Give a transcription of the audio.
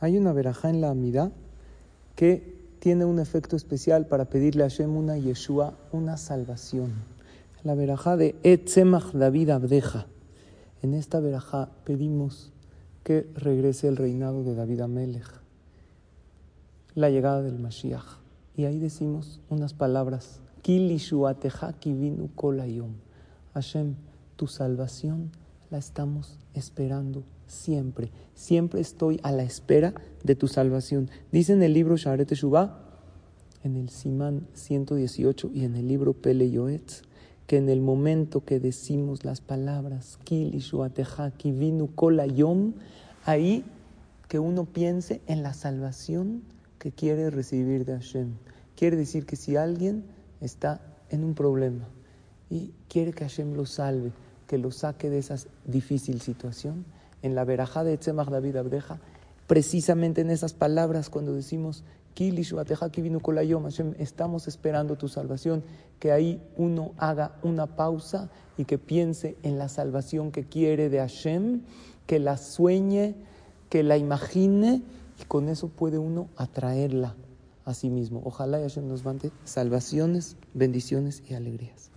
Hay una verajá en la Amidá que tiene un efecto especial para pedirle a Hashem una Yeshua, una salvación. La verajá de Etzemach David Abdeja. En esta verajá pedimos que regrese el reinado de David Amelech, la llegada del Mashiach. Y ahí decimos unas palabras. Hashem, tu salvación la estamos esperando siempre. Siempre estoy a la espera de tu salvación. Dice en el libro Sharet Shuvah, en el Simán 118 y en el libro Pele Yoetz, que en el momento que decimos las palabras Kil Kivinu Kolayom, ahí que uno piense en la salvación que quiere recibir de Hashem. Quiere decir que si alguien está en un problema y quiere que Hashem lo salve, que lo saque de esa difícil situación, en la verajá de Tzemach David Abdeja, precisamente en esas palabras cuando decimos estamos esperando tu salvación, que ahí uno haga una pausa y que piense en la salvación que quiere de Hashem, que la sueñe, que la imagine y con eso puede uno atraerla a sí mismo. Ojalá Hashem nos mande salvaciones, bendiciones y alegrías.